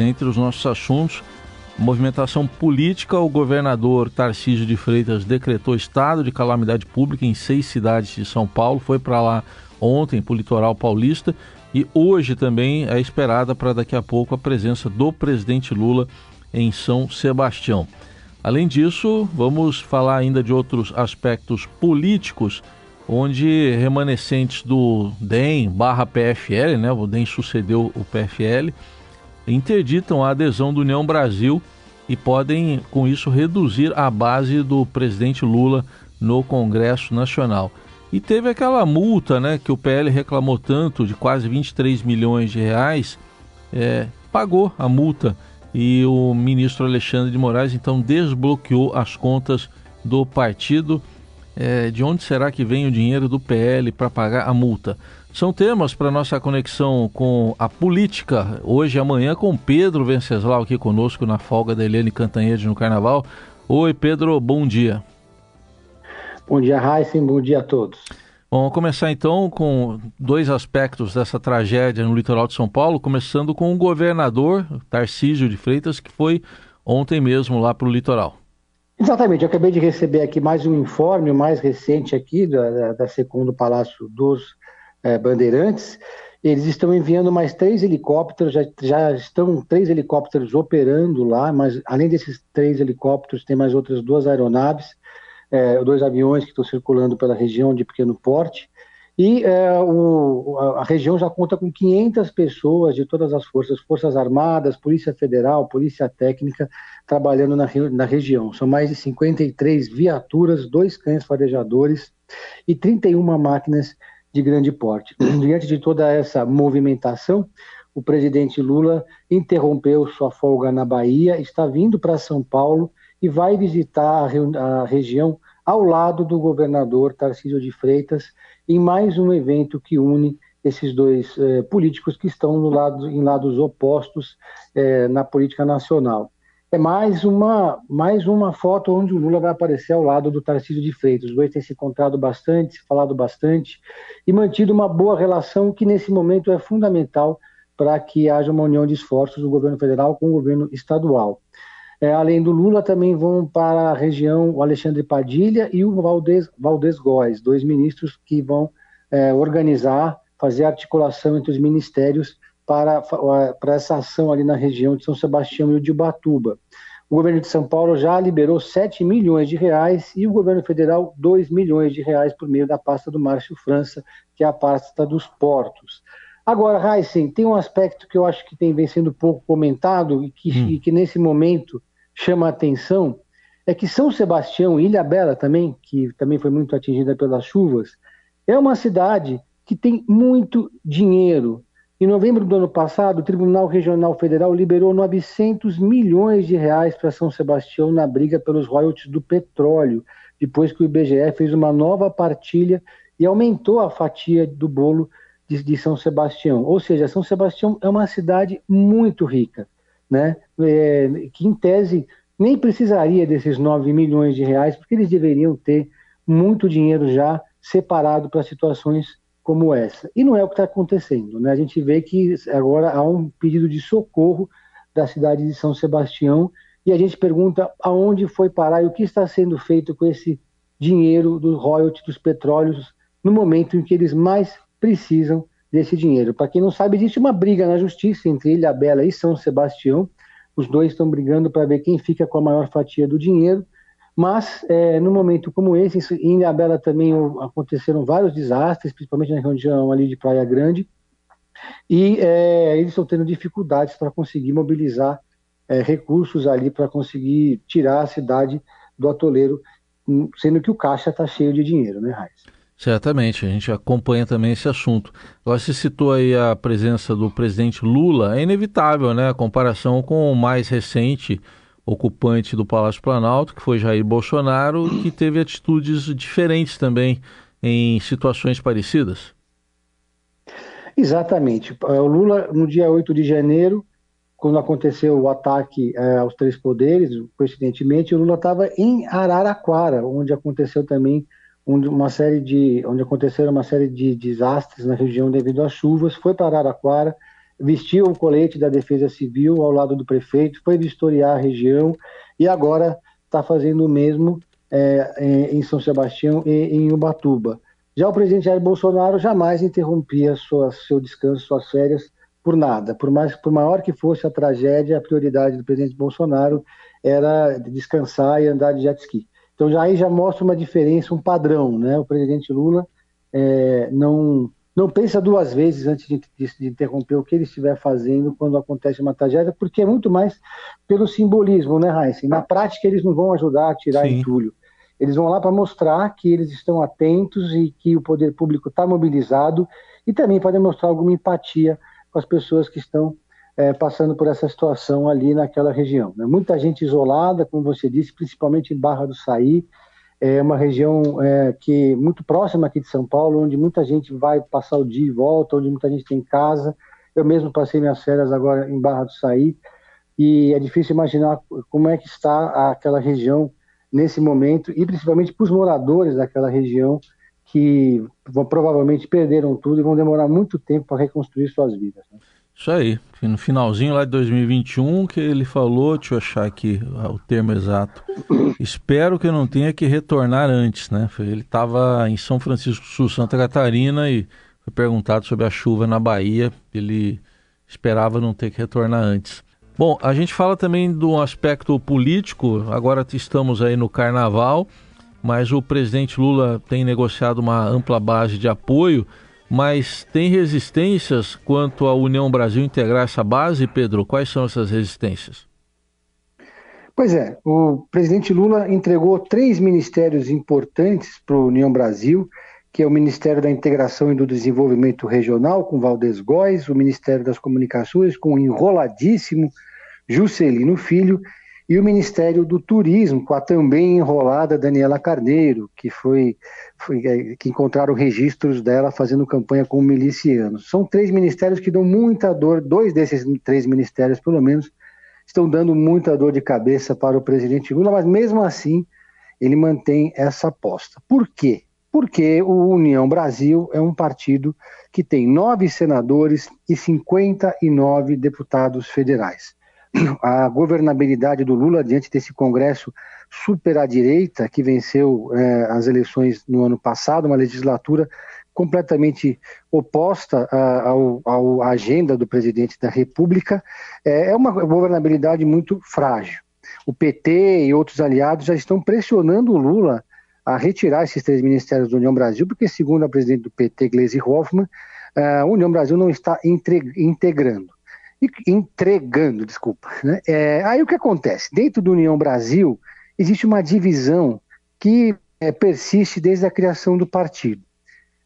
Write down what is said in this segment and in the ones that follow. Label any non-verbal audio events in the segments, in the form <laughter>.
Entre os nossos assuntos, movimentação política, o governador Tarcísio de Freitas decretou estado de calamidade pública em seis cidades de São Paulo, foi para lá ontem, para o litoral paulista, e hoje também é esperada para daqui a pouco a presença do presidente Lula em São Sebastião. Além disso, vamos falar ainda de outros aspectos políticos, onde remanescentes do DEM barra PFL, né, o DEM sucedeu o PFL, interditam a adesão do União Brasil e podem, com isso, reduzir a base do presidente Lula no Congresso Nacional. E teve aquela multa né, que o PL reclamou tanto, de quase 23 milhões de reais, é, pagou a multa e o ministro Alexandre de Moraes então desbloqueou as contas do partido. É, de onde será que vem o dinheiro do PL para pagar a multa? São temas para nossa conexão com a política, hoje e amanhã, com Pedro Venceslau aqui conosco na folga da Helene Cantanhede no Carnaval. Oi, Pedro, bom dia. Bom dia, Heisen, bom dia a todos. Bom, vamos começar então com dois aspectos dessa tragédia no litoral de São Paulo, começando com o governador Tarcísio de Freitas, que foi ontem mesmo lá para o litoral. Exatamente, eu acabei de receber aqui mais um informe, o mais recente aqui, da, da, da Segundo Palácio dos é, Bandeirantes, eles estão enviando mais três helicópteros, já, já, estão três helicópteros operando lá, mas além desses três helicópteros, tem mais outras duas aeronaves, é, dois aviões que estão circulando pela região de pequeno porte, e é, o, a região já conta com 500 pessoas de todas as forças, Forças Armadas, Polícia Federal, Polícia Técnica, trabalhando na, na região. São mais de 53 viaturas, dois cães farejadores e 31 máquinas de grande porte. <clears throat> Diante de toda essa movimentação, o presidente Lula interrompeu sua folga na Bahia, está vindo para São Paulo e vai visitar a, região ao lado do governador Tarcísio de Freitas, em mais um evento que une esses dois eh, políticos que estão lado, em lados opostos eh, na política nacional é mais uma, mais uma foto onde o Lula vai aparecer ao lado do Tarcísio de Freitas. Os dois têm se encontrado bastante, se falado bastante e mantido uma boa relação que nesse momento é fundamental para que haja uma união de esforços do governo federal com o governo estadual. É, além do Lula, também vão para a região o Alexandre Padilha e o Valdez, Valdez Góes, dois ministros que vão é, organizar, fazer articulação entre os ministérios para, para essa ação ali na região de São Sebastião e de Ubatuba. O governo de São Paulo já liberou 7 milhões de reais e o governo federal 2 milhões de reais por meio da pasta do Márcio França, que é a pasta dos portos. Agora, Heisen, tem um aspecto que eu acho que tem vem sendo pouco comentado e que, hum. e que nesse momento chama a atenção, é que São Sebastião, Ilha Bela também, que também foi muito atingida pelas chuvas, é uma cidade que tem muito dinheiro, em novembro do ano passado, o Tribunal Regional Federal liberou 900 milhões de reais para São Sebastião na briga pelos royalties do petróleo, depois que o IBGE fez uma nova partilha e aumentou a fatia do bolo de, de São Sebastião. Ou seja, São Sebastião é uma cidade muito rica, né? É, que em tese nem precisaria desses 9 milhões de reais, porque eles deveriam ter muito dinheiro já separado para situações como essa. E não é o que está acontecendo. Né? A gente vê que agora há um pedido de socorro da cidade de São Sebastião e a gente pergunta aonde foi parar e o que está sendo feito com esse dinheiro do royalty dos petróleos no momento em que eles mais precisam desse dinheiro. Para quem não sabe, existe uma briga na justiça entre Ilha Bela e São Sebastião. Os dois estão brigando para ver quem fica com a maior fatia do dinheiro. Mas, é, num momento como esse, em Ilhabela também aconteceram vários desastres, principalmente na região ali de Praia Grande, e é, eles estão tendo dificuldades para conseguir mobilizar é, recursos ali para conseguir tirar a cidade do atoleiro, hum, sendo que o caixa está cheio de dinheiro, né, Raiz? Certamente, a gente acompanha também esse assunto. Agora, você citou aí a presença do presidente Lula, é inevitável, né, a comparação com o mais recente ocupante do Palácio Planalto, que foi Jair Bolsonaro, que teve atitudes diferentes também em situações parecidas? Exatamente. É, o Lula, no dia 8 de janeiro, quando aconteceu o ataque é, aos três poderes, coincidentemente, o Lula estava em Araraquara, onde aconteceu também uma série de, onde aconteceram uma série de desastres na região devido às chuvas, foi para Araraquara, vestiu o colete da Defesa Civil ao lado do prefeito, foi vistoriar a região e agora está fazendo o mesmo é, em São Sebastião e em Ubatuba. Já o presidente Jair Bolsonaro jamais interrompia sua, seu descanso, suas férias, por nada. Por, mais, por maior que fosse a tragédia, a prioridade do presidente Bolsonaro era descansar e andar de jet ski. Então já aí já mostra uma diferença, um padrão, né? O presidente Lula é, não não pensa duas vezes antes de, de, interromper o que ele estiver fazendo quando acontece uma tragédia, porque é muito mais pelo simbolismo, né, Heisen? Na prática, eles não vão ajudar a tirar Sim. entulho. Eles vão lá para mostrar que eles estão atentos e que o poder público está mobilizado e também podem mostrar alguma empatia com as pessoas que estão é, passando por essa situação ali naquela região. Né? Muita gente isolada, como você disse, principalmente em Barra do Saí, é uma região é, que muito próxima aqui de São Paulo, onde muita gente vai passar o dia e volta, onde muita gente tem casa. Eu mesmo passei minhas férias agora em Barra do Saí e é difícil imaginar como é que está aquela região nesse momento e principalmente para os moradores daquela região que vão, provavelmente perderam tudo e vão demorar muito tempo para reconstruir suas vidas. Né? Isso aí, no finalzinho lá de 2021 que ele falou, deixa eu achar aqui o termo exato. <laughs> Espero que eu não tenha que retornar antes, né? Ele estava em São Francisco do Sul, Santa Catarina e foi perguntado sobre a chuva na Bahia. Ele esperava não ter que retornar antes. Bom, a gente fala também do aspecto político. Agora estamos aí no Carnaval, mas o presidente Lula tem negociado uma ampla base de apoio mas tem resistências quanto à União Brasil integrar essa base, Pedro? Quais são essas resistências? Pois é, o presidente Lula entregou três ministérios importantes para a União Brasil, que é o Ministério da Integração e do Desenvolvimento Regional, com Valdez Góes, o Ministério das Comunicações, com o enroladíssimo Juscelino Filho, e o Ministério do Turismo, com a também enrolada Daniela Carneiro, que foi, foi é, que encontraram registros dela fazendo campanha com milicianos. São três ministérios que dão muita dor, dois desses três ministérios, pelo menos, estão dando muita dor de cabeça para o presidente Lula, mas mesmo assim ele mantém essa aposta. Por quê? Porque o União Brasil é um partido que tem nove senadores e 59 deputados federais <clears throat> a governabilidade do Lula diante desse Congresso super à direita que venceu é, as eleições no ano passado, uma legislatura completamente oposta à agenda do presidente da República, é, é uma governabilidade muito frágil. O PT e outros aliados já estão pressionando o Lula a retirar esses três ministérios da União Brasil, porque, segundo a presidente do PT, Gleisi Hoffmann, a União Brasil não está integrando entregando, desculpa. Né? É, aí o que acontece? Dentro do União Brasil existe uma divisão que é, persiste desde a criação do partido.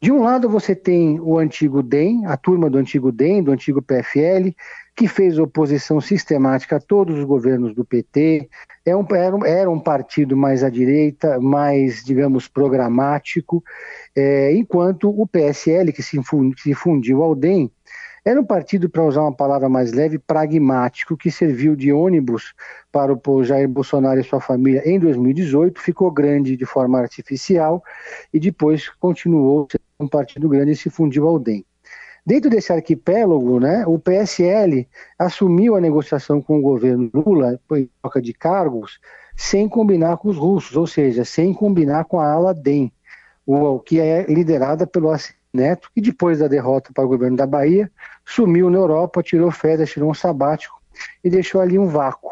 De um lado você tem o antigo DEM, a turma do antigo DEM, do antigo PFL, que fez oposição sistemática a todos os governos do PT, é um, era, um, era, um, partido mais à direita, mais, digamos, programático, é, enquanto o PSL, que se, se fundiu ao DEM, era um partido, para usar uma palavra mais leve, pragmático, que serviu de ônibus para o Jair Bolsonaro e sua família em 2018, ficou grande de forma artificial e depois continuou sendo um partido grande e se fundiu ao DEM. Dentro desse arquipélago, né, o PSL assumiu a negociação com o governo Lula, em troca de cargos, sem combinar com os russos, ou seja, sem combinar com a ala DEM, o, que é liderada pelo Neto, que depois da derrota para o governo da Bahia, sumiu na Europa, tirou férias, tirou um sabático e deixou ali um vácuo.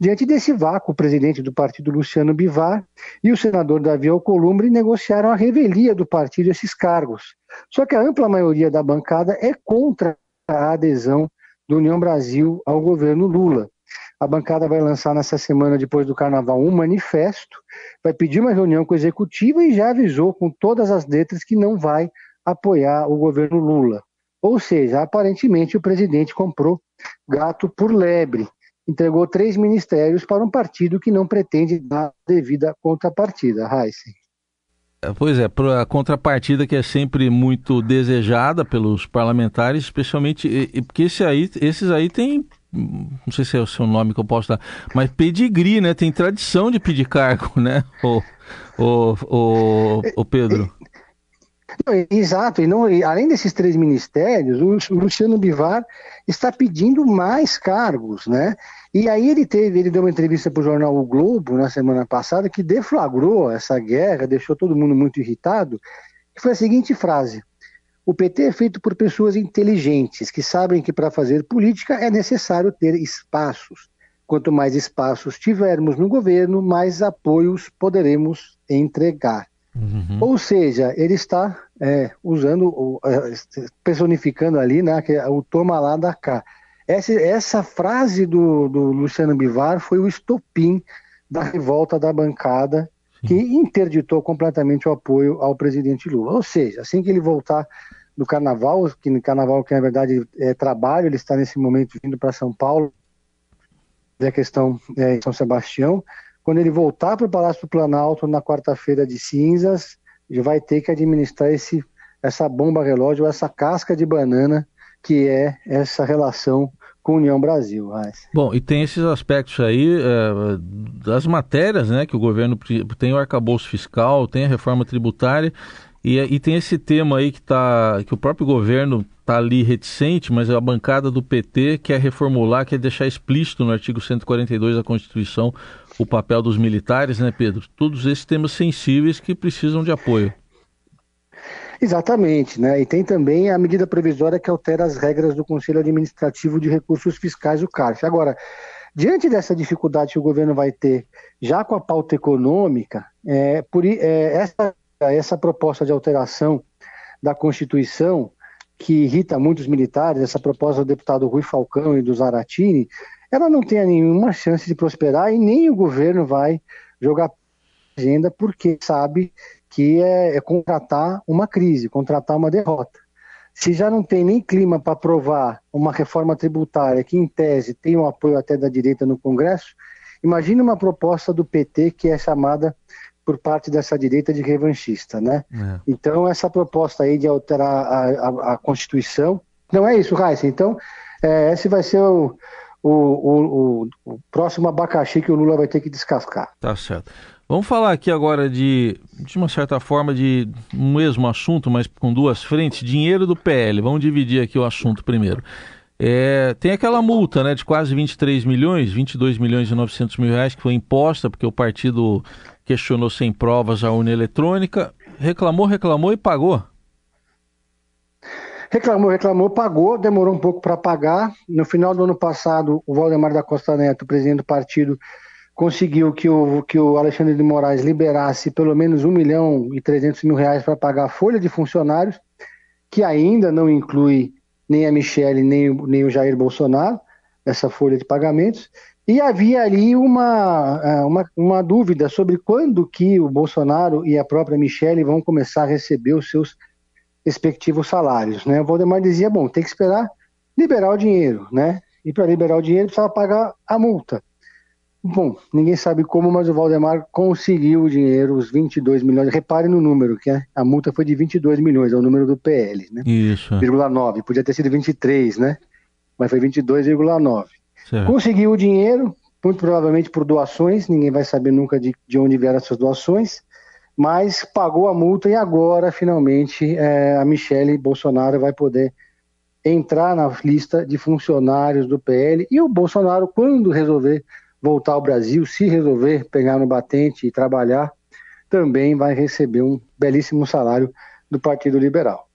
Diante desse vácuo, o presidente do partido, Luciano Bivar, e o senador Davi Alcolumbre negociaram a revelia do partido esses cargos. Só que a ampla maioria da bancada é contra a adesão do União Brasil ao governo Lula. A bancada vai lançar nessa semana, depois do carnaval, um manifesto, vai pedir uma reunião com a executiva e já avisou com todas as letras que não vai apoiar o governo Lula. Ou seja, aparentemente o presidente comprou gato por lebre, entregou três ministérios para um partido que não pretende dar devida contrapartida. Heisen. É, pois é, a contrapartida que é sempre muito desejada pelos parlamentares, especialmente porque esse aí, esses aí têm, não sei se é o seu nome que eu posso dar, mas pedigree, né? Tem tradição de pedir cargo, né, <laughs> o, o, o, o Pedro? Exato, e, não, e além desses três ministérios, o Luciano Bivar está pedindo mais cargos, né? E aí ele teve, ele deu uma entrevista para o jornal O Globo na semana passada que deflagrou essa guerra, deixou todo mundo muito irritado, que foi a seguinte frase: o PT é feito por pessoas inteligentes que sabem que para fazer política é necessário ter espaços. Quanto mais espaços tivermos no governo, mais apoios poderemos entregar. Uhum. Ou seja, ele está é, usando, é, personificando ali né, é o toma lá da cá. Essa, essa frase do, do, Luciano Bivar foi o estopim da revolta da bancada que interditou completamente o apoio ao presidente Lula. Ou seja, assim que ele voltar do carnaval, que no carnaval que na verdade é trabalho, ele está nesse momento vindo para São Paulo, a questão é, em São Sebastião, quando ele voltar para o Palácio do Planalto na quarta-feira de cinzas, vai ter que administrar esse, essa bomba relógio, essa casca de banana que é essa relação com União Brasil. Mas... Bom, e tem esses aspectos aí é, das matérias, né, que o governo tem o arcabouço fiscal, tem a reforma tributária, e, e tem esse tema aí que, tá, que o próprio governo está ali reticente, mas a bancada do PT quer reformular, quer deixar explícito no artigo 142 da Constituição o papel dos militares, né, Pedro? Todos esses temas sensíveis que precisam de apoio. Exatamente, né? E tem também a medida provisória que altera as regras do Conselho Administrativo de Recursos Fiscais, o CARF. Agora, diante dessa dificuldade que o governo vai ter, já com a pauta econômica, é, por, é, essa, essa proposta de alteração da Constituição, que irrita muitos militares, essa proposta do deputado Rui Falcão e do Zaratini, ela não tem nenhuma chance de prosperar e nem o governo vai jogar agenda porque sabe que é, é contratar uma crise, contratar uma derrota. Se já não tem nem clima para aprovar uma reforma tributária que, em tese, tem o um apoio até da direita no Congresso, imagine uma proposta do PT que é chamada por parte dessa direita de revanchista, né? É. Então, essa proposta aí de alterar a, a, a Constituição, não é isso, Raíssa. Então, é, esse vai ser o, o, o, o, próximo abacaxi que o Lula vai ter que descascar. Tá certo. Vamos falar aqui agora de, de uma certa forma, de um mesmo assunto, mas com duas frentes. Dinheiro do PL. Vamos dividir aqui o assunto primeiro. É, tem aquela multa né, de quase 23 milhões, 22 milhões e 900 mil reais, que foi imposta porque o partido questionou sem provas a urna eletrônica. Reclamou, reclamou e pagou. Reclamou, reclamou, pagou, demorou um pouco para pagar. No final do ano passado, o Valdemar da Costa Neto, presidente do partido, conseguiu que o, que o Alexandre de Moraes liberasse pelo menos 1 milhão e 300 mil reais para pagar a folha de funcionários, que ainda não inclui nem a Michele nem, nem o Jair Bolsonaro, essa folha de pagamentos. E havia ali uma, é, uma, uma dúvida sobre quando que o Bolsonaro e a própria Michele vão começar a receber os seus respectivos salários. Né? O Valdemar dizia, bom, tem que esperar liberar o dinheiro, né? E para liberar o dinheiro precisava pagar a multa. Bom, ninguém sabe como, mas o Valdemar conseguiu o dinheiro, os 22 milhões. Repare no número, que a multa foi de 22 milhões, é o número do PL, né? Isso. 9, podia ter sido 23, né? Mas foi 22,9. Conseguiu o dinheiro, muito provavelmente por doações, ninguém vai saber nunca de, de onde vieram essas doações, mas pagou a multa e agora, finalmente, é, a Michele Bolsonaro vai poder entrar na lista de funcionários do PL e o Bolsonaro, quando resolver voltar ao Brasil, se resolver pegar no batente e trabalhar, também vai receber um belíssimo salário do Partido Liberal.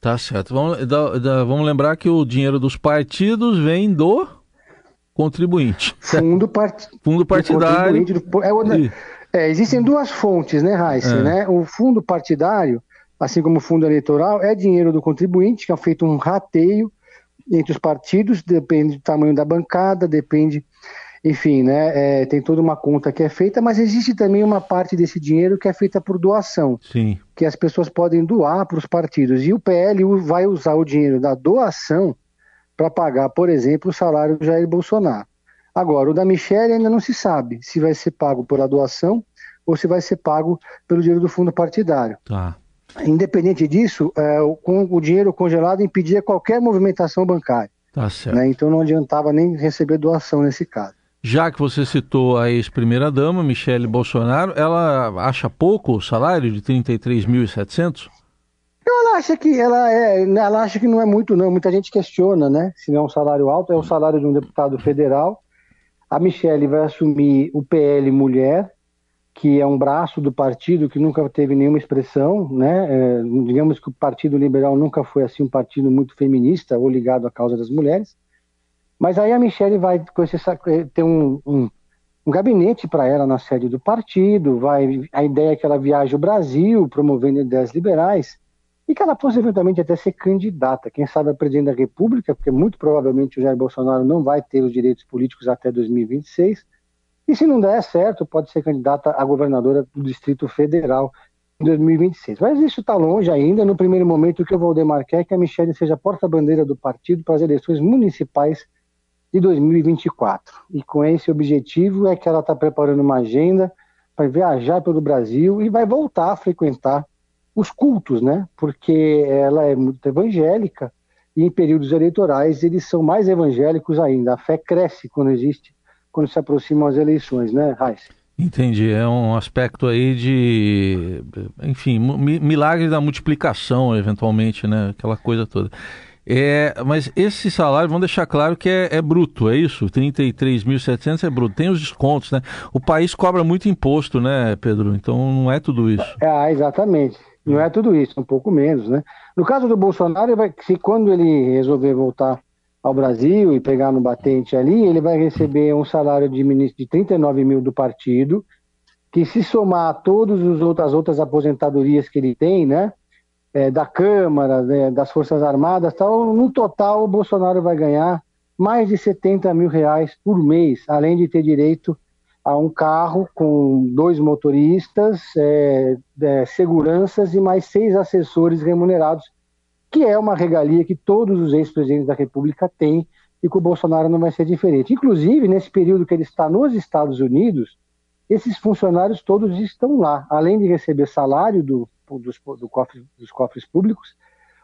Tá certo. Vamos, da, da, vamos lembrar que o dinheiro dos partidos vem do contribuinte. Fundo, <laughs> part... fundo partidário. Do... É, é, existem duas fontes, né, Raíssa? É. Né? O fundo partidário, assim como o fundo eleitoral, é dinheiro do contribuinte, que é feito um rateio entre os partidos, depende do tamanho da bancada, depende enfim, né, é, tem toda uma conta que é feita, mas existe também uma parte desse dinheiro que é feita por doação, Sim. que as pessoas podem doar para os partidos. E o PL vai usar o dinheiro da doação para pagar, por exemplo, o salário do Jair Bolsonaro. Agora, o da Michelle ainda não se sabe se vai ser pago por a doação ou se vai ser pago pelo dinheiro do fundo partidário. Tá. Independente disso, é, o, com o dinheiro congelado impedia qualquer movimentação bancária. Tá certo. Né? Então não adiantava nem receber doação nesse caso. Já que você citou a ex-primeira-dama, Michele Bolsonaro, ela acha pouco o salário de 33.700? Ela acha que ela é, ela acha que não é muito, não. Muita gente questiona, né? Se não é um salário alto, é o salário de um deputado federal. A Michelle vai assumir o PL Mulher, que é um braço do partido que nunca teve nenhuma expressão, né? É, digamos que o Partido Liberal nunca foi assim um partido muito feminista ou ligado à causa das mulheres. Mas aí a Michelle vai ter um, um, um gabinete para ela na sede do partido, vai a ideia é que ela viaje o Brasil promovendo ideias liberais e que ela possa eventualmente até ser candidata, quem sabe a presidente da República, porque muito provavelmente o Jair Bolsonaro não vai ter os direitos políticos até 2026 e se não der certo, pode ser candidata a governadora do Distrito Federal em 2026. Mas isso está longe ainda. No primeiro momento, o que eu vou demarcar é que a Michelle seja porta-bandeira do partido para as eleições municipais de 2024. E com esse objetivo é que ela está preparando uma agenda para viajar pelo Brasil e vai voltar a frequentar os cultos, né? Porque ela é muito evangélica e em períodos eleitorais eles são mais evangélicos ainda. A fé cresce quando existe quando se aproximam as eleições, né, Raíssa? Entendi, é um aspecto aí de, enfim, milagre da multiplicação, eventualmente, né, aquela coisa toda. É, mas esse salário, vamos deixar claro que é, é bruto, é isso? 33.700 é bruto. Tem os descontos, né? O país cobra muito imposto, né, Pedro? Então não é tudo isso. É, exatamente. Não é tudo isso, um pouco menos, né? No caso do Bolsonaro, se quando ele resolver voltar ao Brasil e pegar no batente ali, ele vai receber um salário de ministro de 39 mil do partido, que se somar a todas as outras aposentadorias que ele tem, né, é, da Câmara, né, das Forças Armadas, tal, no total o Bolsonaro vai ganhar mais de 70 mil reais por mês, além de ter direito a um carro com dois motoristas, é, é, seguranças e mais seis assessores remunerados que é uma regalia que todos os ex-presidentes da República têm e que o Bolsonaro não vai ser diferente. Inclusive, nesse período que ele está nos Estados Unidos, esses funcionários todos estão lá. Além de receber salário do, dos, do cofre, dos cofres públicos,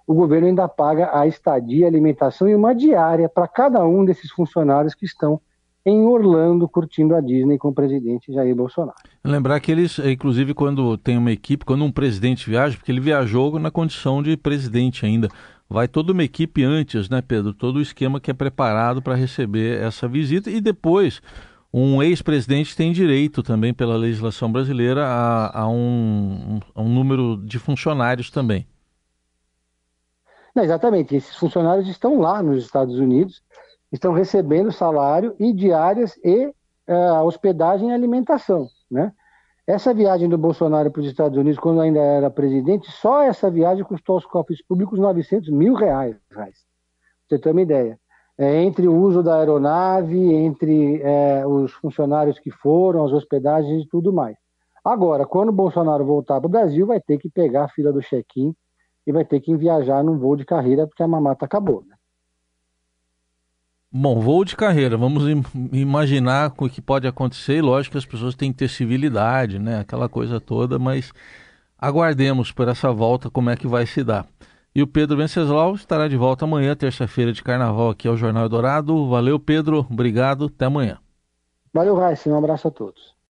o governo ainda paga a estadia, alimentação e uma diária para cada um desses funcionários que estão em Orlando curtindo a Disney com o presidente Jair Bolsonaro. Lembrar que eles, inclusive, quando tem uma equipe, quando um presidente viaja, porque ele viajou na condição de presidente ainda, vai toda uma equipe antes, né, Pedro? Todo o esquema que é preparado para receber essa visita e depois um ex-presidente tem direito também pela legislação brasileira a, a, um, a um número de funcionários também. Não, exatamente, esses funcionários estão lá nos Estados Unidos estão recebendo salário e diárias e uh, hospedagem e alimentação, né? Essa viagem do Bolsonaro para os Estados Unidos, quando ainda era presidente, só essa viagem custou aos cofres públicos 900 mil reais. Pra você ter uma ideia. É, entre o uso da aeronave, entre é, os funcionários que foram, as hospedagens e tudo mais. Agora, quando o Bolsonaro voltar para o Brasil, vai ter que pegar a fila do check-in e vai ter que viajar num voo de carreira, porque a mamata acabou. Né? Bom, voo de carreira, vamos imaginar o que pode acontecer. E lógico que as pessoas têm que ter civilidade, né? Aquela coisa toda, mas aguardemos por essa volta como é que vai se dar. E o Pedro Venceslau estará de volta amanhã, terça-feira de carnaval, aqui ao Jornal Dourado. Valeu, Pedro. Obrigado. Até amanhã. Valeu, Raíssa. Um abraço a todos.